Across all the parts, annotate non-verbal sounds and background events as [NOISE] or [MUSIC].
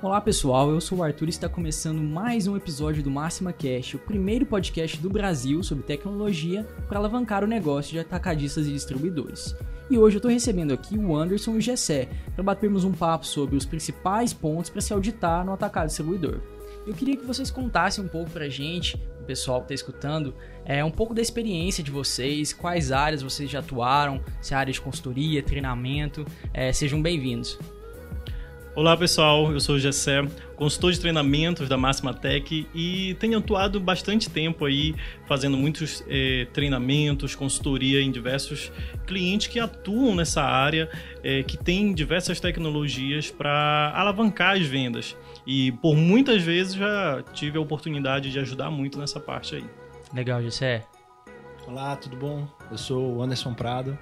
Olá pessoal, eu sou o Arthur e está começando mais um episódio do Máxima Cast, o primeiro podcast do Brasil sobre tecnologia para alavancar o negócio de atacadistas e distribuidores. E hoje eu estou recebendo aqui o Anderson e o Gessé para batermos um papo sobre os principais pontos para se auditar no atacado distribuidor. Eu queria que vocês contassem um pouco para a gente, o pessoal que está escutando, é, um pouco da experiência de vocês, quais áreas vocês já atuaram, se é área de consultoria, treinamento, é, sejam bem-vindos. Olá pessoal, eu sou o Gessé, consultor de treinamentos da Máxima Tech e tenho atuado bastante tempo aí fazendo muitos eh, treinamentos, consultoria em diversos clientes que atuam nessa área, eh, que tem diversas tecnologias para alavancar as vendas. E por muitas vezes já tive a oportunidade de ajudar muito nessa parte aí. Legal, Gessé. Olá, tudo bom? Eu sou o Anderson Prado,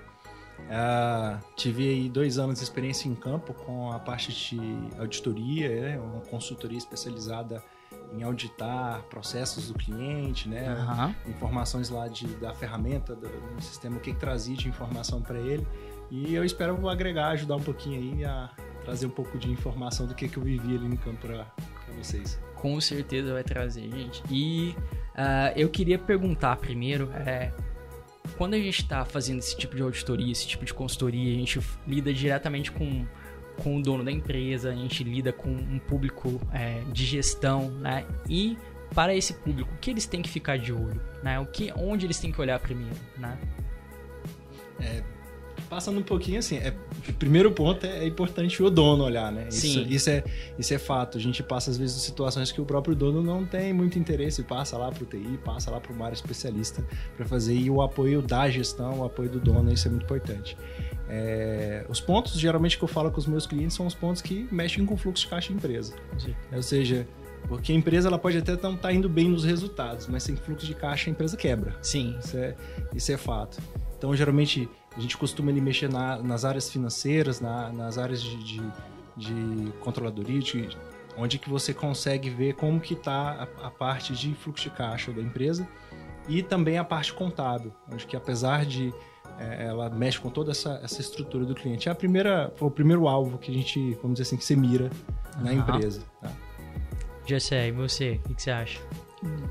Uh, tive aí dois anos de experiência em campo com a parte de auditoria, né? uma consultoria especializada em auditar processos do cliente, né? Uhum. Informações lá de, da ferramenta, do, do sistema, o que, que trazia de informação para ele. E eu espero agregar, ajudar um pouquinho aí a trazer um pouco de informação do que, que eu vivi ali no campo para vocês. Com certeza vai trazer, gente. E uh, eu queria perguntar primeiro, é, quando a gente está fazendo esse tipo de auditoria, esse tipo de consultoria, a gente lida diretamente com, com o dono da empresa, a gente lida com um público é, de gestão, né? E para esse público, o que eles têm que ficar de olho, né? O que, onde eles têm que olhar primeiro, né? É, passando um pouquinho assim, é, o primeiro ponto é, é importante o dono olhar, né? Isso, Sim. Isso é, isso é fato. A gente passa às vezes situações que o próprio dono não tem muito interesse, passa lá para o TI, passa lá para uma área especialista para fazer e o apoio da gestão, o apoio do dono, isso é muito importante. É, os pontos, geralmente, que eu falo com os meus clientes são os pontos que mexem com o fluxo de caixa da empresa. Sim. Ou seja, porque a empresa ela pode até não estar tá indo bem nos resultados, mas sem fluxo de caixa a empresa quebra. Sim. Isso é, isso é fato. Então, geralmente, a gente costuma ali mexer na, nas áreas financeiras, na, nas áreas de, de, de controladoria, de, onde que você consegue ver como que está a, a, parte de fluxo de caixa da empresa e também a parte contábil, onde que apesar de é, ela mexe com toda essa, essa estrutura do cliente. É a primeira, o primeiro alvo que a gente, vamos dizer assim, que você mira na uhum. empresa. Tá? Já sei, e você, o que, que você acha?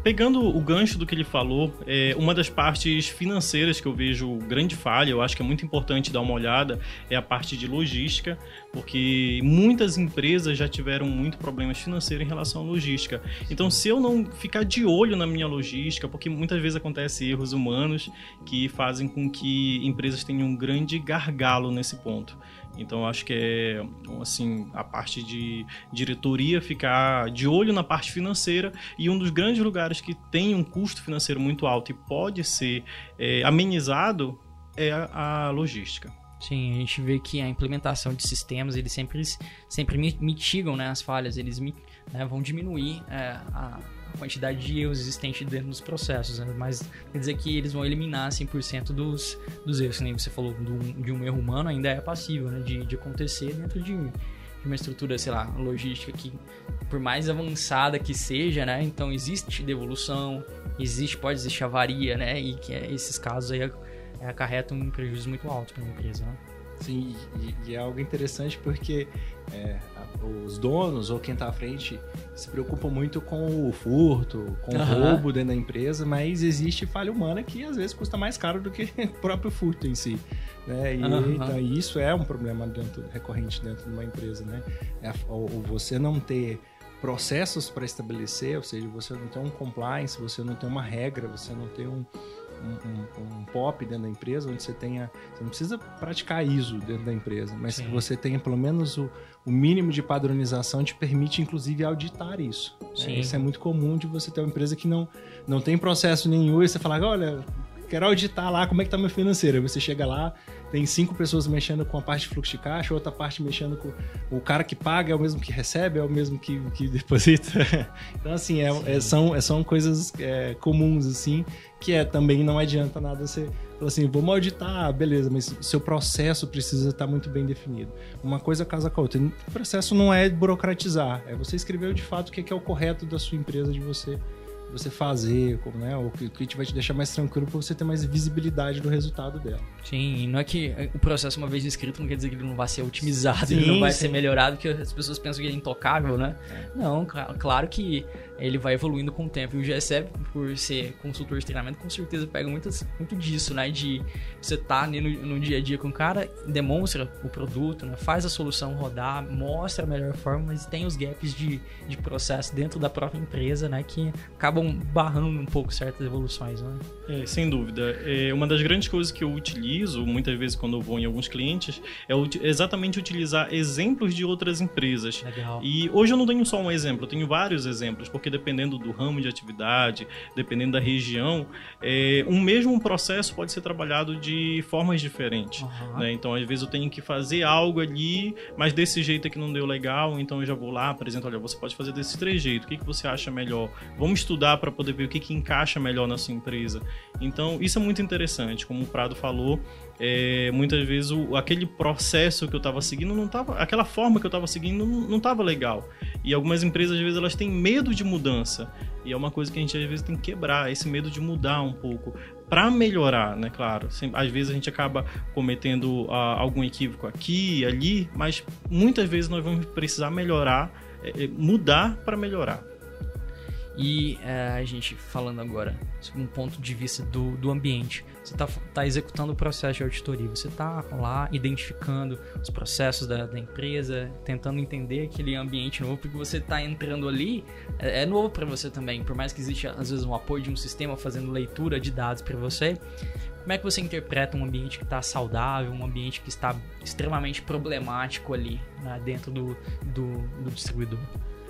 Pegando o gancho do que ele falou, é, uma das partes financeiras que eu vejo grande falha, eu acho que é muito importante dar uma olhada, é a parte de logística, porque muitas empresas já tiveram muito problemas financeiros em relação à logística. Então, se eu não ficar de olho na minha logística, porque muitas vezes acontecem erros humanos que fazem com que empresas tenham um grande gargalo nesse ponto. Então acho que é assim a parte de diretoria ficar de olho na parte financeira e um dos grandes lugares que tem um custo financeiro muito alto e pode ser é, amenizado é a, a logística. Sim, a gente vê que a implementação de sistemas, eles sempre, sempre mitigam né, as falhas, eles né, vão diminuir é, a, quantidade de erros existentes dentro dos processos, né? mas quer dizer que eles vão eliminar 100% dos, dos erros. Nem você falou do, de um erro humano, ainda é passível né? de, de acontecer dentro de, de uma estrutura, sei lá, logística que, por mais avançada que seja, né? Então existe devolução, existe, pode existir avaria, né? E que é, esses casos aí acarretam um prejuízo muito alto para a empresa, né? Sim, e, e, é algo interessante porque é, os donos ou quem está à frente se preocupam muito com o furto, com uhum. o roubo dentro da empresa, mas existe falha humana que às vezes custa mais caro do que [LAUGHS] o próprio furto em si. Né? E uhum. então, isso é um problema dentro, recorrente dentro de uma empresa. Né? É, ou, ou você não ter processos para estabelecer, ou seja, você não tem um compliance, você não tem uma regra, você não tem um, um, um, um, POP dentro da empresa, onde você tenha. Você não precisa praticar ISO dentro da empresa, mas Sim. que você tenha pelo menos o, o mínimo de padronização te permite, inclusive, auditar isso. É, isso é muito comum de você ter uma empresa que não, não tem processo nenhum e você falar, olha, quero auditar lá como é que tá meu financeiro. Aí você chega lá, tem cinco pessoas mexendo com a parte de fluxo de caixa, outra parte mexendo com o cara que paga é o mesmo que recebe, é o mesmo que, que [LAUGHS] deposita. então, assim, é, é, são, é, são coisas é, comuns, assim, que é também não adianta nada você falar assim, vamos auditar, beleza, mas seu processo precisa estar muito bem definido. Uma coisa casa com a outra. O processo não é burocratizar, é você escrever de fato o que é, que é o correto da sua empresa de você você fazer, como, né? O cliente vai te deixar mais tranquilo para você ter mais visibilidade do resultado dela. Sim, e não é que o processo uma vez escrito não quer dizer que ele não vai ser otimizado, sim, ele não vai sim. ser melhorado, porque as pessoas pensam que ele é intocável, né? É. Não, claro que ele vai evoluindo com o tempo. E o GSE, por ser consultor de treinamento, com certeza pega muitas, muito disso, né? De você tá ali no, no dia a dia com o cara, demonstra o produto, né? faz a solução rodar, mostra a melhor forma, mas tem os gaps de, de processo dentro da própria empresa, né? Que acabam barrando um pouco certas evoluções, né? É, sem dúvida. É, uma das grandes coisas que eu utilizo, muitas vezes quando eu vou em alguns clientes, é exatamente utilizar exemplos de outras empresas. Legal. E hoje eu não tenho só um exemplo, eu tenho vários exemplos, porque dependendo do ramo de atividade, dependendo da região, é, um mesmo processo pode ser trabalhado de formas diferentes. Uhum. Né? Então, às vezes eu tenho que fazer algo ali, mas desse jeito aqui não deu legal, então eu já vou lá, apresento, olha, você pode fazer desses três jeitos, o que, que você acha melhor? Vamos estudar para poder ver o que, que encaixa melhor na sua empresa. Então, isso é muito interessante, como o Prado falou, é, muitas vezes o, aquele processo que eu estava seguindo não estava, aquela forma que eu estava seguindo não estava legal. E algumas empresas às vezes elas têm medo de mudança e é uma coisa que a gente às vezes tem que quebrar esse medo de mudar um pouco para melhorar, né? Claro, às vezes a gente acaba cometendo uh, algum equívoco aqui ali, mas muitas vezes nós vamos precisar melhorar, é, mudar para melhorar. E é, a gente falando agora um ponto de vista do, do ambiente. Você está tá executando o processo de auditoria, você está lá identificando os processos da, da, empresa, tentando entender aquele ambiente novo, porque você está entrando ali, é, é novo para você também. Por mais que exista, às vezes, um apoio de um sistema fazendo leitura de dados para você, como é que você interpreta um ambiente que está saudável, um ambiente que está extremamente problemático ali né, dentro do, do, do distribuidor?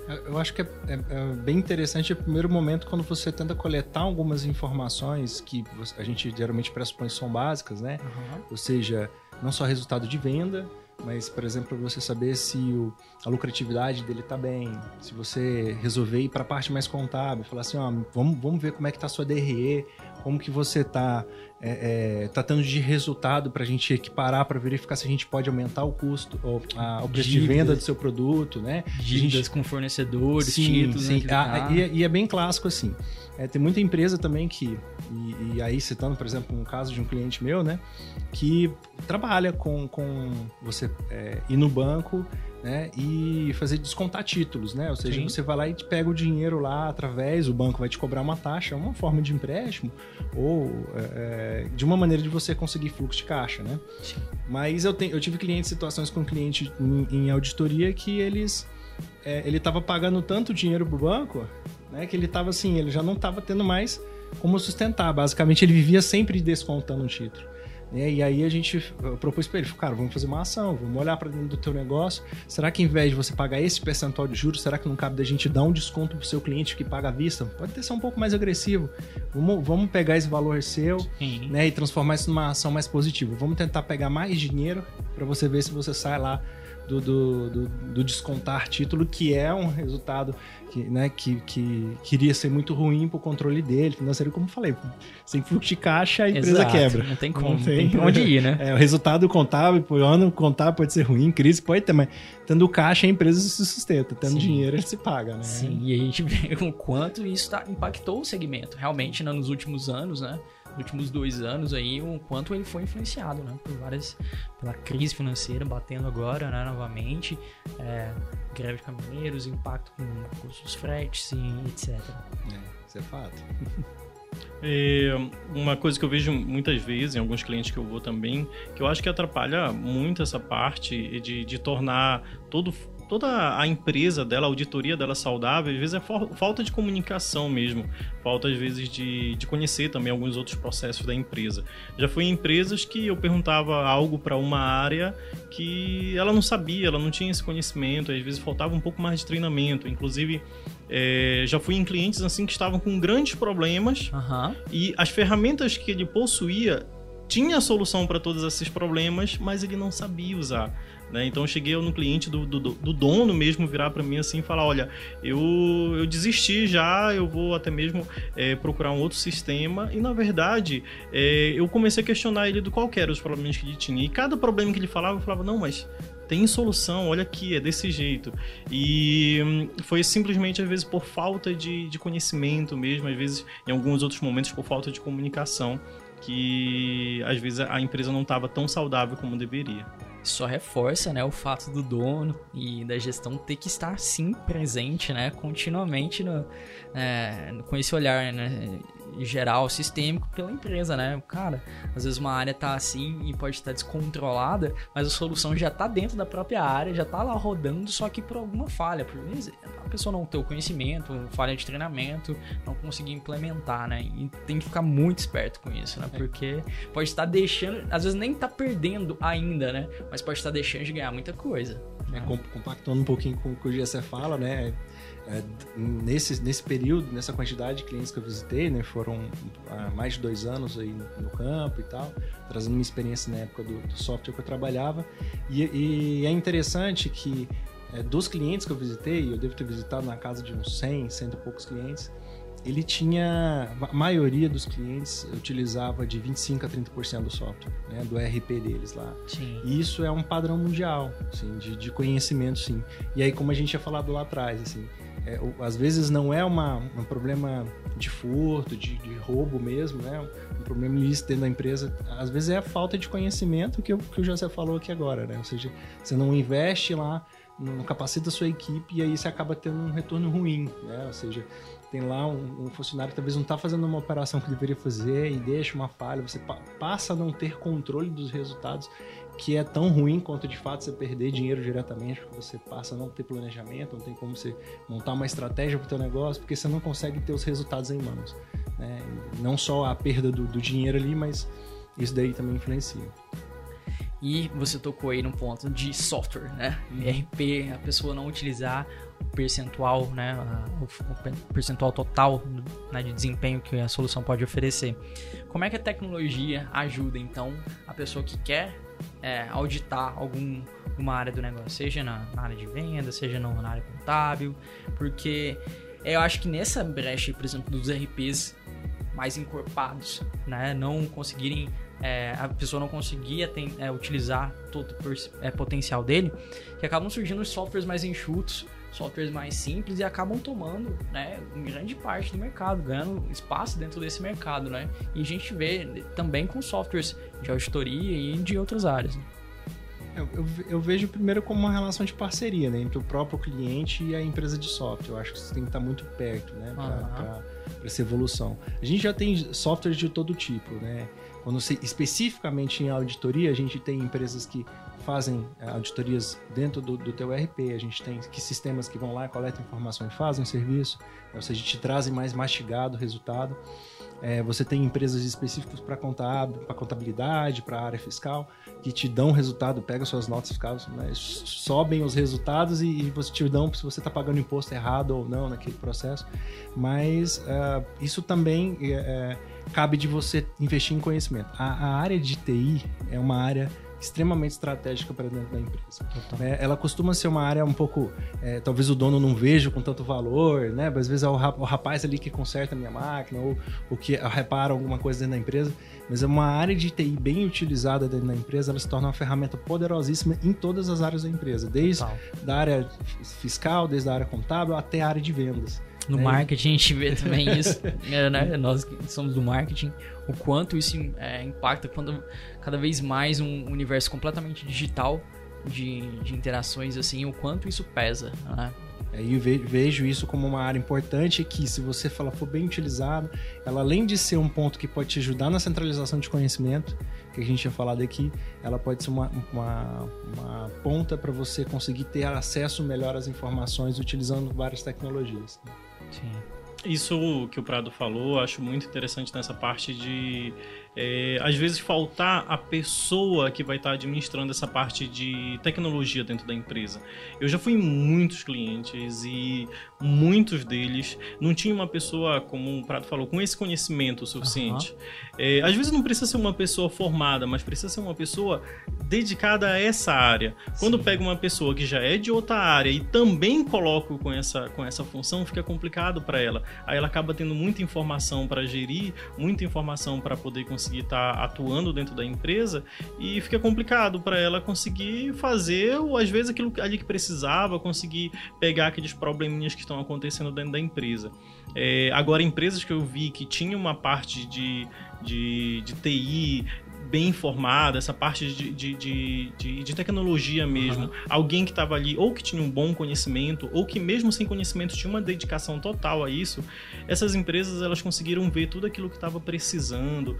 Eu acho que é, é, é, bem interessante o primeiro momento quando você tenta coletar algumas informações que a gente geralmente pressupõe são básicas, né? Uhum. Ou seja, não só resultado de venda, mas, por exemplo, você saber se o, a lucratividade dele está bem, se você resolver ir para a parte mais contábil, falar assim, ó, vamos, vamos ver como é que está a sua DRE, como que você está é, é, tratando de resultado para a gente equiparar, para verificar se a gente pode aumentar o custo, ou, a, o preço de venda do seu produto, né? Dívidas gente... com fornecedores, sim, títulos. Sim. Né, ah, e, é, e, é bem clássico assim. É, tem muita empresa também que, e, e, aí citando, por exemplo, um caso de um cliente meu, né? Que trabalha com, com você é, ir no banco né, e fazer descontar títulos, né? Ou seja, Sim. você vai lá e te pega o dinheiro lá através, o banco vai te cobrar uma taxa, é uma forma de empréstimo, ou é, é de uma maneira de você conseguir fluxo de caixa, né? Sim. Mas eu, tenho, eu tive clientes, situações com cliente em, em auditoria que eles é, ele estava pagando tanto dinheiro pro banco, né, que ele estava assim, ele já não estava tendo mais como sustentar. Basicamente, ele vivia sempre descontando um título. Né? E aí a gente propôs para ele, cara, vamos fazer uma ação, vamos olhar para dentro do teu negócio. Será que em vez de você pagar esse percentual de juros, será que não cabe da gente dar um desconto pro seu cliente que paga à vista? Pode ter ser um pouco mais agressivo. Vamos, vamos pegar esse valor seu né, e transformar isso numa ação mais positiva. Vamos tentar pegar mais dinheiro para você ver se você sai lá do, do, do, do, descontar título, que é um resultado que, né, que, que queria ser muito ruim para o controle dele, financeiro, como eu falei. Sem fluxo de caixa, a empresa Exato, quebra. Não tem como, não tem, tem onde ir, né? [LAUGHS] É, o resultado contábil, por ano contábil pode ser ruim, crise pode ter, mas tendo caixa, a empresa se sustenta, tendo Sim. dinheiro, ele se paga, né? Sim, e a gente [LAUGHS] vê o quanto isso tá, impactou o segmento, realmente, né, nos últimos anos, né? Últimos dois anos aí, o quanto ele foi influenciado, né? Por várias, pela crise financeira batendo agora, né? Novamente, é, greve de caminhoneiros, impacto com custos fretes e etc. É, isso é fato. É [LAUGHS] uma coisa que eu vejo muitas vezes em alguns clientes que eu vou também, que eu acho que atrapalha muito essa parte de, de tornar todo toda a empresa dela, a auditoria dela saudável, às vezes é falta de comunicação mesmo, falta às vezes de, de conhecer também alguns outros processos da empresa. Já fui em empresas que eu perguntava algo para uma área que ela não sabia, ela não tinha esse conhecimento, às vezes faltava um pouco mais de treinamento, inclusive é, já fui em clientes assim que estavam com grandes problemas uhum. e as ferramentas que ele possuía tinha a solução para todos esses problemas, mas ele não sabia usar. Né? Então eu cheguei no cliente do, do, do dono mesmo virar para mim assim e falar: olha, eu, eu desisti já, eu vou até mesmo é, procurar um outro sistema. E na verdade, é, eu comecei a questionar ele do qual eram os problemas que ele tinha. E cada problema que ele falava, eu falava: não, mas tem solução, olha aqui, é desse jeito. E hum, foi simplesmente, às vezes, por falta de, de conhecimento mesmo, às vezes, em alguns outros momentos, por falta de comunicação, que às vezes a empresa não estava tão saudável como deveria só reforça, né, o fato do dono e da gestão ter que estar sim presente, né, continuamente no, é, com esse olhar, né, geral, sistêmico pela empresa, né? Cara, às vezes uma área tá assim e pode estar descontrolada, mas a solução já tá dentro da própria área, já tá lá rodando, só que por alguma falha, por a pessoa não ter o conhecimento, falha de treinamento, não conseguir implementar, né? E tem que ficar muito esperto com isso, né? É. Porque pode estar deixando, às vezes nem tá perdendo ainda, né? Mas pode estar deixando de ganhar muita coisa. É, compactando um pouquinho com o que o GC fala, né? É, nesse, nesse período, nessa quantidade de clientes que eu visitei, né, foram mais de dois anos aí no campo e tal, trazendo minha experiência na época do, do software que eu trabalhava. E, e é interessante que é, dos clientes que eu visitei, eu devo ter visitado na casa de uns 100, cento e poucos clientes, ele tinha, a maioria dos clientes utilizava de 25 a 30% do software, né, do RP deles lá. Sim. E isso é um padrão mundial, assim, de, de conhecimento, sim. E aí, como a gente tinha falado lá atrás, assim, é, às vezes não é uma, um problema de furto, de, de, roubo mesmo, né? Um problema ilícito dentro da empresa. Às vezes é a falta de conhecimento que, que o José falou aqui agora, né? Ou seja, você não investe lá, não capacita a sua equipe e aí você acaba tendo um retorno ruim, né? Ou seja, tem lá um, um funcionário que talvez não está fazendo uma operação que deveria fazer e deixa uma falha, você pa passa a não ter controle dos resultados que é tão ruim quanto de fato você perder dinheiro diretamente, porque você passa a não ter planejamento, não tem como você montar uma estratégia para o teu negócio, porque você não consegue ter os resultados em mãos. Né? Não só a perda do, do dinheiro ali, mas isso daí também influencia. E você tocou aí no ponto de software, né? Uhum. RP, a pessoa não utilizar o percentual, né? O percentual total né, de desempenho que a solução pode oferecer. Como é que a tecnologia ajuda, então, a pessoa que quer é, auditar algum, uma área do negócio, seja na, na área de venda, seja na, na área contábil, porque eu acho que nessa brecha, por exemplo, dos RPs mais encorpados, né, não conseguirem é, a pessoa não conseguia tem, é, utilizar todo o é, potencial dele, que acabam surgindo os softwares mais enxutos, softwares mais simples e acabam tomando, né, grande parte do mercado, ganhando espaço dentro desse mercado, né? E a gente vê também com softwares de auditoria e de outras áreas. Né? Eu, eu, eu, vejo primeiro como uma relação de parceria, né, entre o próprio cliente e a empresa de software. Eu acho que você tem que estar muito perto, né, para. Essa evolução. A gente já tem softwares de todo tipo, né? Quando se, especificamente em auditoria, a gente tem empresas que fazem eh, auditorias dentro do, do teu RP, a gente tem que sistemas que vão lá, coletam informação e fazem o serviço, ou seja, te trazem mais mastigado o resultado. É, você tem empresas específicas para contabilidade, para área fiscal, que te dão resultado, pega suas notas fiscais, né, sobem os resultados e, e você te dão se você está pagando imposto errado ou não naquele processo. Mas uh, isso também é, cabe de você investir em conhecimento. A, a área de TI é uma área extremamente estratégica para dentro da empresa. É, ela costuma ser uma área um pouco, é, talvez o dono não veja com tanto valor, né? Às vezes é o rapaz ali que conserta a minha máquina ou o que repara alguma coisa dentro da empresa, mas é uma área de TI bem utilizada dentro da empresa, ela se torna uma ferramenta poderosíssima em todas as áreas da empresa, desde Total. da área fiscal, desde a área contábil até a área de vendas. No é. marketing a gente vê também [LAUGHS] isso, né? Nós que somos do marketing, o quanto isso é, impacta quando cada vez mais um universo completamente digital de, de interações assim, o quanto isso pesa, né? Aí eu vejo isso como uma área importante que, se você falar, for bem utilizado, ela além de ser um ponto que pode te ajudar na centralização de conhecimento, que a gente tinha falado aqui, ela pode ser uma, uma, uma ponta para você conseguir ter acesso melhor às informações utilizando várias tecnologias. Sim. Isso que o Prado falou, acho muito interessante nessa parte de é, às vezes faltar a pessoa que vai estar administrando essa parte de tecnologia dentro da empresa. Eu já fui em muitos clientes e muitos deles não tinha uma pessoa, como o Prato falou, com esse conhecimento suficiente. Uhum. É, às vezes não precisa ser uma pessoa formada, mas precisa ser uma pessoa dedicada a essa área. Quando pega uma pessoa que já é de outra área e também coloca com essa, com essa função, fica complicado para ela. Aí ela acaba tendo muita informação para gerir, muita informação para poder conseguir conseguir estar tá atuando dentro da empresa e fica complicado para ela conseguir fazer, ou às vezes, aquilo ali que precisava, conseguir pegar aqueles probleminhas que estão acontecendo dentro da empresa. É, agora, empresas que eu vi que tinham uma parte de, de, de TI, bem informada, essa parte de, de, de, de, de tecnologia mesmo. Uhum. Alguém que estava ali, ou que tinha um bom conhecimento, ou que mesmo sem conhecimento tinha uma dedicação total a isso, essas empresas elas conseguiram ver tudo aquilo que estava precisando.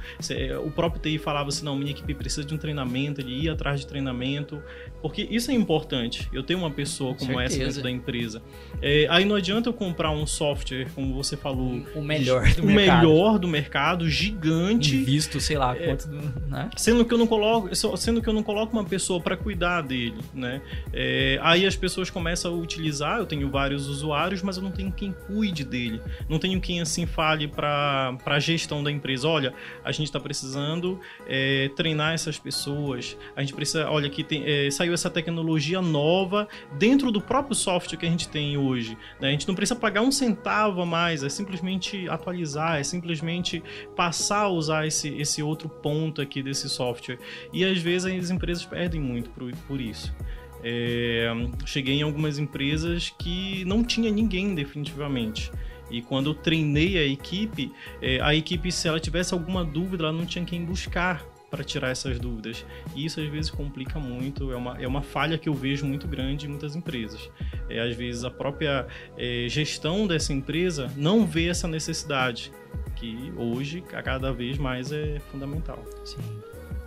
O próprio TI falava assim, não, minha equipe precisa de um treinamento, ele ia atrás de treinamento, porque isso é importante. Eu tenho uma pessoa como Certeza. essa dentro da empresa. É, aí não adianta eu comprar um software, como você falou, o melhor do o mercado. melhor do mercado, gigante. Visto, sei lá, é, quanto, né? Sendo que eu não coloco, sendo que eu não coloco uma pessoa para cuidar dele, né? É, aí as pessoas começam a utilizar. Eu tenho vários usuários, mas eu não tenho quem cuide dele. Não tenho quem assim fale para a gestão da empresa. Olha, a gente está precisando é, treinar essas pessoas. A gente precisa, olha, tem, é, saiu essa tecnologia nova dentro do próprio software que a gente tem hoje. Né? A gente não precisa pagar um centavo a mais, é simplesmente atualizar, é simplesmente passar a usar esse, esse outro ponto aqui desse software. E às vezes as empresas perdem muito por, por isso. É, cheguei em algumas empresas que não tinha ninguém definitivamente. E quando eu treinei a equipe, é, a equipe, se ela tivesse alguma dúvida, ela não tinha quem buscar para tirar essas dúvidas. E isso às vezes complica muito, é uma, é uma falha que eu vejo muito grande em muitas empresas. É, às vezes a própria é, gestão dessa empresa não vê essa necessidade, que hoje, cada vez mais, é fundamental. Sim.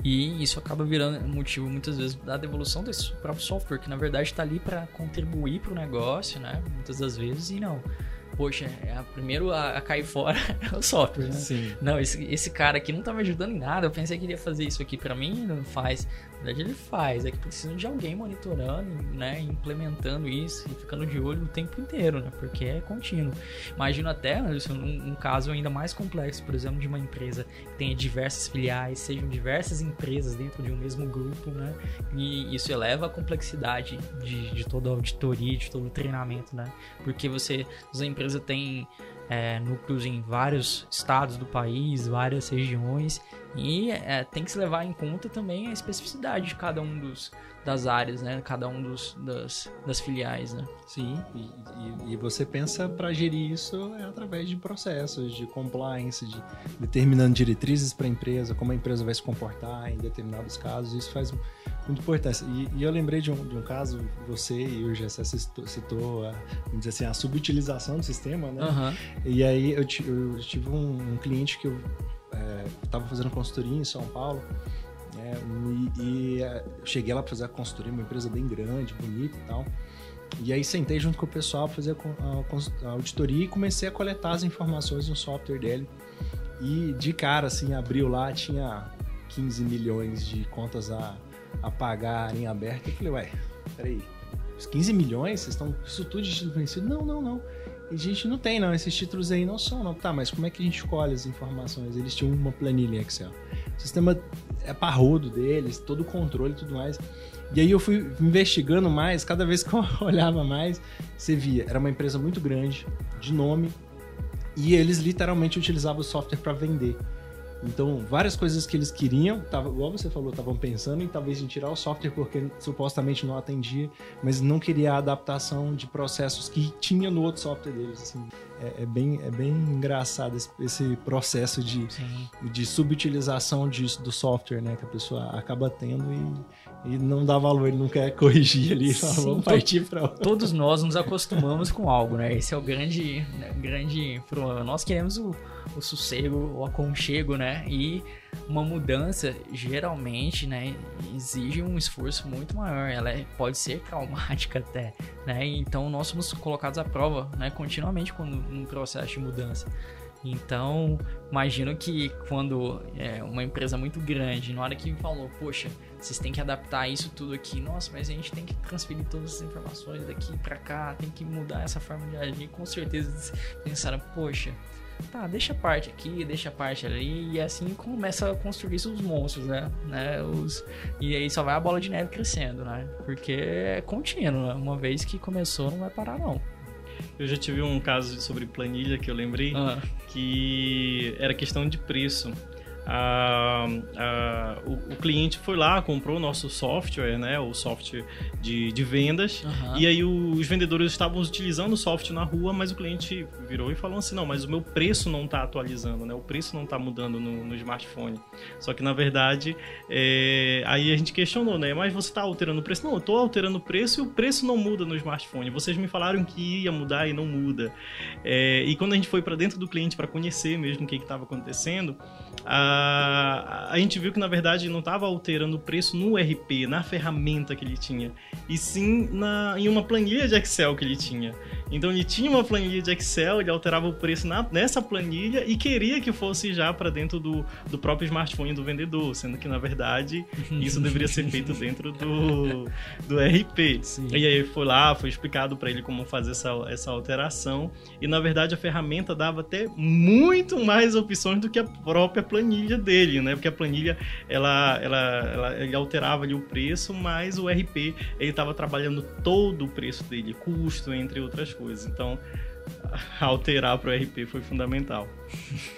E isso acaba virando motivo muitas vezes da devolução desse próprio software, que na verdade está ali para contribuir para o negócio, né? Muitas das vezes, e não poxa, é a primeiro a, a, cair fora [LAUGHS] é o software, né? Sim. Não, esse, esse cara aqui não tá me ajudando em nada. Eu pensei que ele ia fazer isso aqui para mim, não faz. Na verdade, ele faz. É que precisa de alguém monitorando, né? Implementando isso e ficando de olho o tempo inteiro, né? Porque é contínuo. Imagino até um, um caso ainda mais complexo, por exemplo, de uma empresa que tenha diversas filiais, sejam diversas empresas dentro de um mesmo grupo, né? E isso eleva a complexidade de, de toda a auditoria, de todo o treinamento, né? Porque você, as empresas têm é, núcleos em vários estados do país, várias regiões, e é, tem que se levar em conta também a especificidade de cada um dos, das áreas, né? Cada um dos, das, das filiais, né? Sim, e, e, e você pensa para gerir isso é através de processos de compliance, de determinando diretrizes para a empresa, como a empresa vai se comportar em determinados casos, isso faz muito importância. E, e eu lembrei de um, de um caso, você e o Gessé citou, citou a, vamos dizer assim, a subutilização do sistema, né? Uhum. E aí eu, eu tive um, um, cliente que eu estava é, fazendo consultoria em São Paulo, né? e, e é, cheguei lá para fazer a consultoria, uma empresa bem grande, bonita e tal. E aí sentei junto com o pessoal para fazer a, a, auditoria e comecei a coletar as informações no software dele. E de cara, assim, abriu lá, tinha 15 milhões de contas a a pagar em aberto. Eu falei, ué, peraí, os 15 milhões, vocês estão isso tudo de? Não, não, não. E a gente não tem, não. Esses títulos aí não são, não. Tá, mas como é que a gente escolhe as informações? Eles tinham uma planilha em Excel. O sistema é parrudo deles, todo o controle e tudo mais. E aí eu fui investigando mais, cada vez que eu [LAUGHS] olhava mais, você via, era uma empresa muito grande, de nome, e eles literalmente utilizavam o software para vender. Então, várias coisas que eles queriam, tava, igual você falou, estavam pensando em talvez em tirar o software porque supostamente não atendia, mas não queria a adaptação de processos que tinha no outro software deles. Assim. É, é bem, é bem engraçado esse, esse processo de, de subutilização de, do software, né? Que a pessoa acaba tendo e, e não dá valor, ele não quer corrigir ali, fala, vamos partir para Todos nós nos acostumamos com algo, né? Esse é o grande, né, grande problema. Nós queremos o o sossego, o aconchego, né? E uma mudança geralmente, né, exige um esforço muito maior. Ela é, pode ser traumática até, né? Então nós somos colocados à prova, né, continuamente quando um processo de mudança. Então, imagino que quando é uma empresa muito grande, na hora que falou, poxa, vocês têm que adaptar isso tudo aqui, nossa, mas a gente tem que transferir todas as informações daqui para cá, tem que mudar essa forma de agir, com certeza pensaram, poxa, tá, deixa a parte aqui, deixa a parte ali, e assim começa a construir os monstros, né? né? Os, e aí só vai a bola de neve crescendo, né? Porque é contínuo, né? uma vez que começou não vai parar não. Eu já tive um caso sobre planilha que eu lembrei, uhum. que era questão de preço. A, a, o, o, cliente foi lá, comprou o nosso software, né? O software de, de vendas. Uhum. E aí os vendedores estavam utilizando o software na rua, mas o cliente virou e falou assim, não, mas o meu preço não está atualizando, né? O preço não está mudando no, no, smartphone. Só que, na verdade, é, aí a gente questionou, né? Mas você está alterando o preço? Não, eu estou alterando o preço e o preço não muda no smartphone. Vocês me falaram que ia mudar e não muda. É, e quando a gente foi para dentro do cliente para conhecer mesmo o que estava acontecendo, a, a gente viu que na verdade não estava alterando o preço no RP, na ferramenta que ele tinha, e sim na, em uma planilha de Excel que ele tinha. Então ele tinha uma planilha de Excel, ele alterava o preço na, nessa planilha e queria que fosse já para dentro do, do próprio smartphone do vendedor, sendo que na verdade isso deveria ser feito dentro do, do RP. Sim. E aí foi lá, foi explicado para ele como fazer essa, essa alteração, e na verdade a ferramenta dava até muito mais opções do que a própria planilha dele, né? Porque a planilha ela, ela, ela ele alterava ali o preço, mas o RP ele estava trabalhando todo o preço dele, custo entre outras coisas. Então [LAUGHS] alterar para o RP foi fundamental.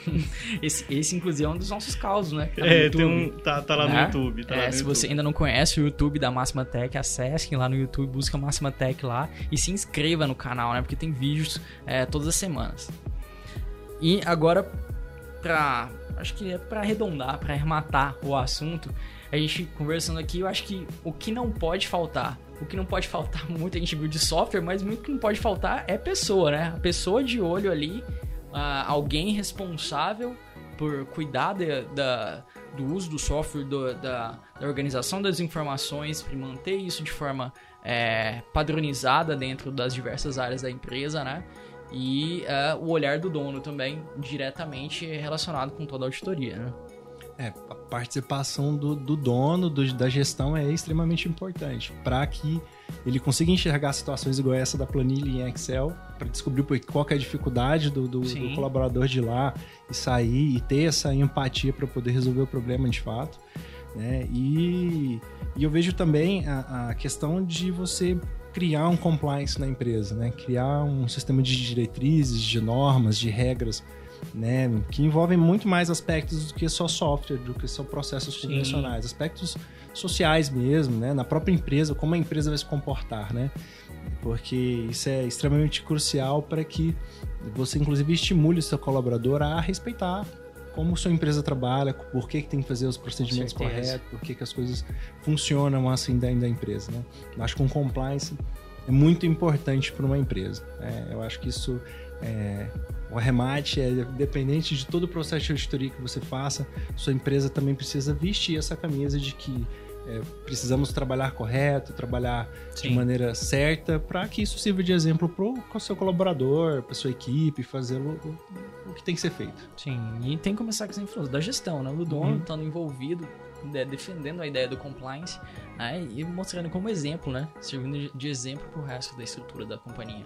[LAUGHS] esse, esse, inclusive, é um dos nossos causos, né? Tá é, tem um, tá, tá lá né? no YouTube. Tá é, no se YouTube. você ainda não conhece o YouTube da Máxima Tech, acesse lá no YouTube, busca Máxima Tech lá e se inscreva no canal, né? Porque tem vídeos é, todas as semanas. E agora, pra, acho que é para arredondar, para arrematar o assunto, a gente conversando aqui, eu acho que o que não pode faltar, o que não pode faltar [LAUGHS] muito a gente viu de software, mas muito que não pode faltar é pessoa, né? A pessoa de olho ali, uh, alguém responsável por cuidar de, da, do uso do software, do, da, da, organização das informações, manter isso de forma é, padronizada dentro das diversas áreas da empresa, né? e uh, o olhar do dono também diretamente relacionado com toda a auditoria. Né? É, participação do, do dono, do, da gestão é extremamente importante para que ele consiga enxergar situações igual essa da planilha em Excel, para descobrir qual é a dificuldade do, do, do, colaborador de lá e sair e ter essa empatia para poder resolver o problema de fato. Né? E, e eu vejo também a, a questão de você criar um compliance na empresa, né? Criar um sistema de diretrizes, de normas, de regras, né? Que envolvem muito mais aspectos do que só software, do que só processos Sim. convencionais, aspectos sociais mesmo, né? Na própria empresa, como a empresa vai se comportar, né? Porque isso é extremamente crucial para que você, inclusive, estimule o seu colaborador a respeitar como sua empresa trabalha, por que, que tem que fazer os procedimentos corretos, por que, que as coisas funcionam assim dentro da empresa. Né? Acho que um compliance é muito importante para uma empresa. É, eu acho que isso é, o arremate é dependente de todo o processo de auditoria que você faça. Sua empresa também precisa vestir essa camisa de que é, precisamos trabalhar correto, trabalhar Sim. de maneira certa, para que isso sirva de exemplo para o seu colaborador, para sua equipe, fazer o, o, o, que tem que ser feito. Sim, e tem que começar com essa influência da gestão, né? O dono uhum. estando envolvido, né, defendendo a ideia do compliance né? e mostrando como exemplo, né? Servindo de exemplo para o resto da estrutura da companhia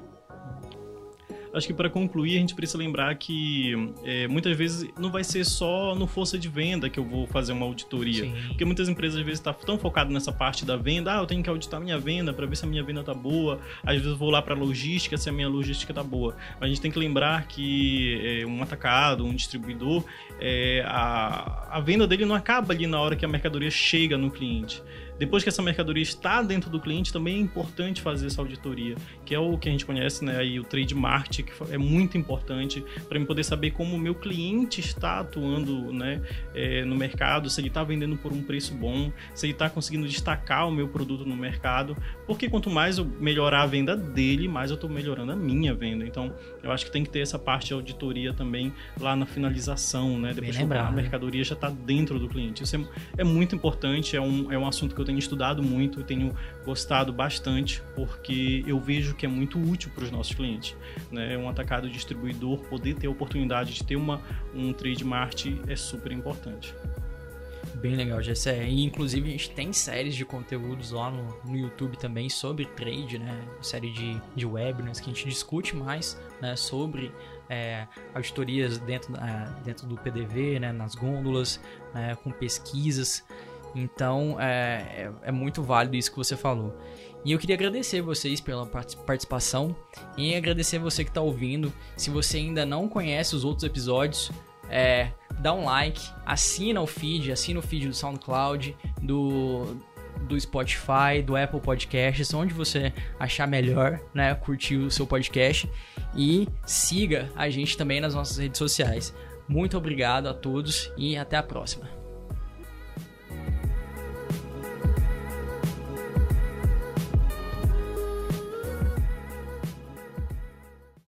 acho que para concluir a gente precisa lembrar que é, muitas vezes não vai ser só no força de venda que eu vou fazer uma auditoria. Sim. Porque muitas empresas às vezes estão tá tão focadas nessa parte da venda, ah, eu tenho que auditar minha venda para ver se a minha venda tá boa. Às vezes eu vou lá para logística se a minha logística tá boa. Mas a gente tem que lembrar que é, um atacado, um distribuidor, é, a, a venda dele não acaba ali na hora que a mercadoria chega no cliente. Depois que essa mercadoria está dentro do cliente, também é importante fazer essa auditoria, que é o que a gente conhece, né, aí o trade market, que é muito importante para eu poder saber como o meu cliente está atuando, né, é, no mercado, se ele está vendendo por um preço bom, se ele está conseguindo destacar o meu produto no mercado, porque quanto mais eu melhorar a venda dele, mais eu estou melhorando a minha venda. Então, eu acho que tem que ter essa parte de auditoria também lá na finalização, né, depois que a mercadoria já está dentro do cliente. Isso é, é muito importante, é um, é um assunto que eu tenho estudado muito e tenho gostado bastante, porque eu vejo que é muito útil para os nossos clientes. Né? Um atacado distribuidor poder ter a oportunidade de ter uma, um trade mart é super importante. Bem legal, Gessé. E inclusive a gente tem séries de conteúdos lá no, no YouTube também sobre trade, né? Série de, de webinars que a gente discute mais né? sobre é, auditorias dentro, é, dentro do PDV, né? nas gôndolas, né? com pesquisas. Então é, é, é, muito válido isso que você falou. E eu queria agradecer vocês pela participação e agradecer você que está ouvindo. Se você ainda não conhece os outros episódios, é, dá um like, assina o feed, assina o feed do SoundCloud, do do Spotify, do Apple Podcasts, onde você achar melhor, né, curtir o seu podcast e siga a gente também nas nossas redes sociais. Muito obrigado a todos e até a próxima.